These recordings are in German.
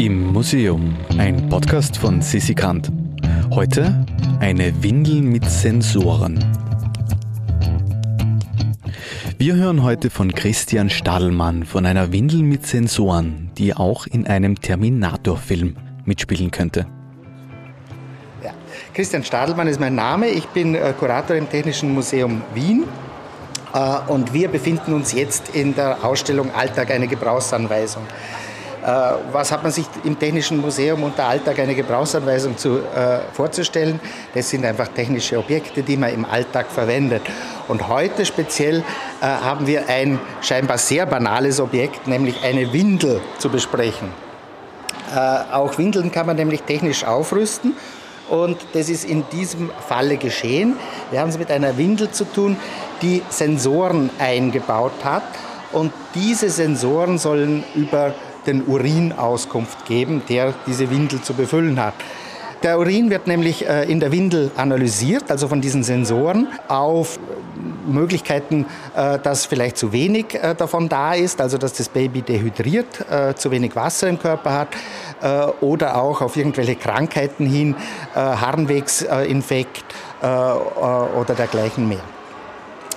Im Museum, ein Podcast von Sissi Kant. Heute eine Windel mit Sensoren. Wir hören heute von Christian Stadelmann von einer Windel mit Sensoren, die auch in einem Terminator-Film mitspielen könnte. Ja. Christian Stadelmann ist mein Name. Ich bin äh, Kurator im Technischen Museum Wien. Äh, und wir befinden uns jetzt in der Ausstellung Alltag eine Gebrauchsanweisung. Äh, was hat man sich im Technischen Museum unter Alltag eine Gebrauchsanweisung zu, äh, vorzustellen? Das sind einfach technische Objekte, die man im Alltag verwendet. Und heute speziell äh, haben wir ein scheinbar sehr banales Objekt, nämlich eine Windel zu besprechen. Äh, auch Windeln kann man nämlich technisch aufrüsten. Und das ist in diesem Falle geschehen. Wir haben es mit einer Windel zu tun, die Sensoren eingebaut hat. Und diese Sensoren sollen über den Urin Auskunft geben, der diese Windel zu befüllen hat. Der Urin wird nämlich äh, in der Windel analysiert, also von diesen Sensoren, auf Möglichkeiten, äh, dass vielleicht zu wenig äh, davon da ist, also dass das Baby dehydriert, zu wenig Wasser im Körper hat oder auch auf irgendwelche Krankheiten hin, Harnwegsinfekt oder dergleichen mehr.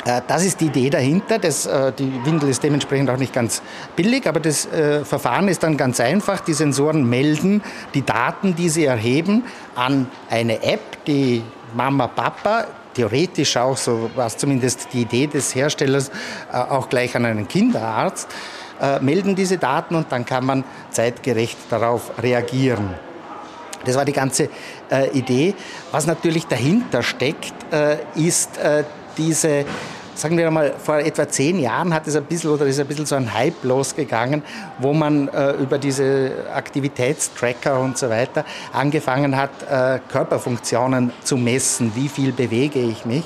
Äh, das ist die Idee dahinter. Das, äh, die Windel ist dementsprechend auch nicht ganz billig, aber das äh, Verfahren ist dann ganz einfach. Die Sensoren melden die Daten, die sie erheben, an eine App, die Mama, Papa, theoretisch auch, so war es zumindest die Idee des Herstellers, auch gleich an einen Kinderarzt, melden diese Daten und dann kann man zeitgerecht darauf reagieren. Das war die ganze äh, Idee. Was natürlich dahinter steckt, äh, ist äh, diese sagen wir mal, vor etwa zehn Jahren hat es ein bisschen oder ist ein bisschen so ein Hype losgegangen, wo man äh, über diese Aktivitätstracker und so weiter angefangen hat, äh, Körperfunktionen zu messen. Wie viel bewege ich mich?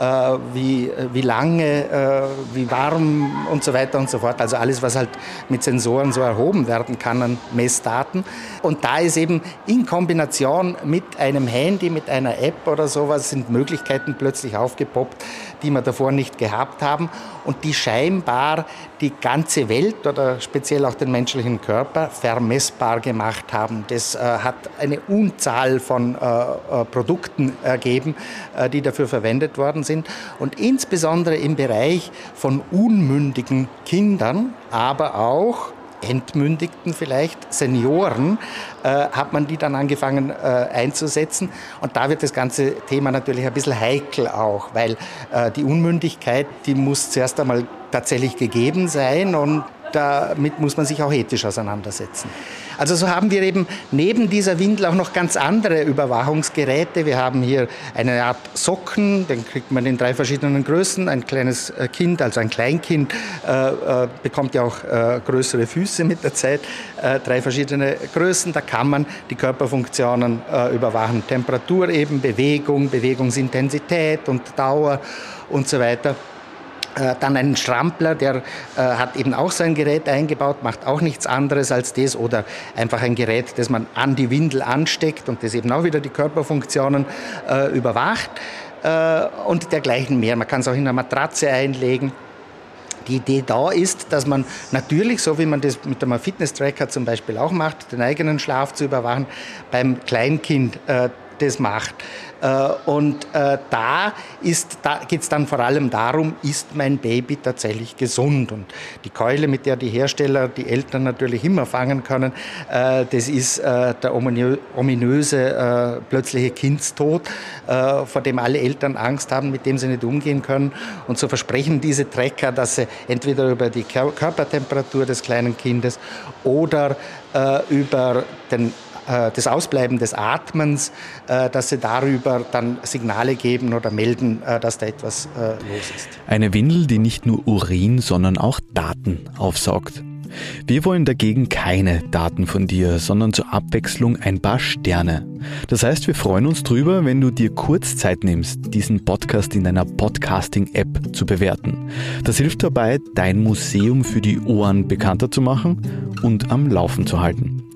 Äh, wie, äh, wie lange, äh, wie warm und so weiter und so fort. Also alles, was halt mit Sensoren so erhoben werden kann an Messdaten. Und da ist eben in Kombination mit einem Handy, mit einer App oder sowas, sind Möglichkeiten plötzlich aufgepoppt, die wir davor nicht gehabt haben und die scheinbar die ganze Welt oder speziell auch den menschlichen Körper vermessbar gemacht haben. Das äh, hat eine Unzahl von äh, äh, Produkten ergeben, äh, die dafür verwendet worden sind. Und insbesondere im Bereich von unmündigen Kindern, aber auch Entmündigten vielleicht, Senioren, äh, hat man die dann angefangen äh, einzusetzen. Und da wird das ganze Thema natürlich ein bisschen heikel auch, weil äh, die Unmündigkeit, die muss zuerst einmal tatsächlich gegeben sein und damit muss man sich auch ethisch auseinandersetzen. Also so haben wir eben neben dieser Windel auch noch ganz andere Überwachungsgeräte. Wir haben hier eine Art Socken, den kriegt man in drei verschiedenen Größen. Ein kleines äh, Kind, also ein Kleinkind, äh, äh, bekommt ja auch äh, größere Füße mit der Zeit. Äh, drei verschiedene Größen, da kann man die Körperfunktionen äh, überwachen. Temperatur eben, Bewegung, Bewegungsintensität und Dauer und so weiter. Äh, dann einen Strampler, der äh, hat eben auch sein Gerät eingebaut, macht auch nichts anderes als das oder einfach ein Gerät, das man an die Windel ansteckt und das eben auch wieder die Körperfunktionen äh, überwacht und dergleichen mehr. Man kann es auch in eine Matratze einlegen. Die Idee da ist, dass man natürlich, so wie man das mit einem Fitness-Tracker zum Beispiel auch macht, den eigenen Schlaf zu überwachen, beim Kleinkind äh, das macht. Äh, und äh, da, da geht es dann vor allem darum, ist mein Baby tatsächlich gesund? Und die Keule, mit der die Hersteller die Eltern natürlich immer fangen können, äh, das ist der ominöse plötzliche Kindstod, vor dem alle Eltern Angst haben, mit dem sie nicht umgehen können. Und so versprechen diese Trecker, dass sie entweder über die Körpertemperatur des kleinen Kindes oder über den äh, das Ausbleiben des Atmens, äh, dass sie darüber dann Signale geben oder melden, äh, dass da etwas los ist. Eine Windel, die nicht nur Urin, sondern auch Daten aufsaugt. Wir wollen dagegen keine Daten von dir, sondern zur Abwechslung ein paar Sterne. Das heißt, wir freuen uns drüber, wenn du dir kurz Zeit nimmst, diesen Podcast in deiner Podcasting-App zu bewerten. Das hilft dabei, dein Museum für die Ohren bekannter zu machen und am Laufen zu halten.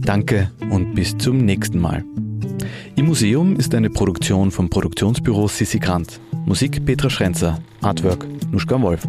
Danke und bis zum nächsten Mal. Im Museum ist eine Produktion vom Produktionsbüro Sissi Grant. Musik Petra Schrenzer, Artwork Nuschka Wolf.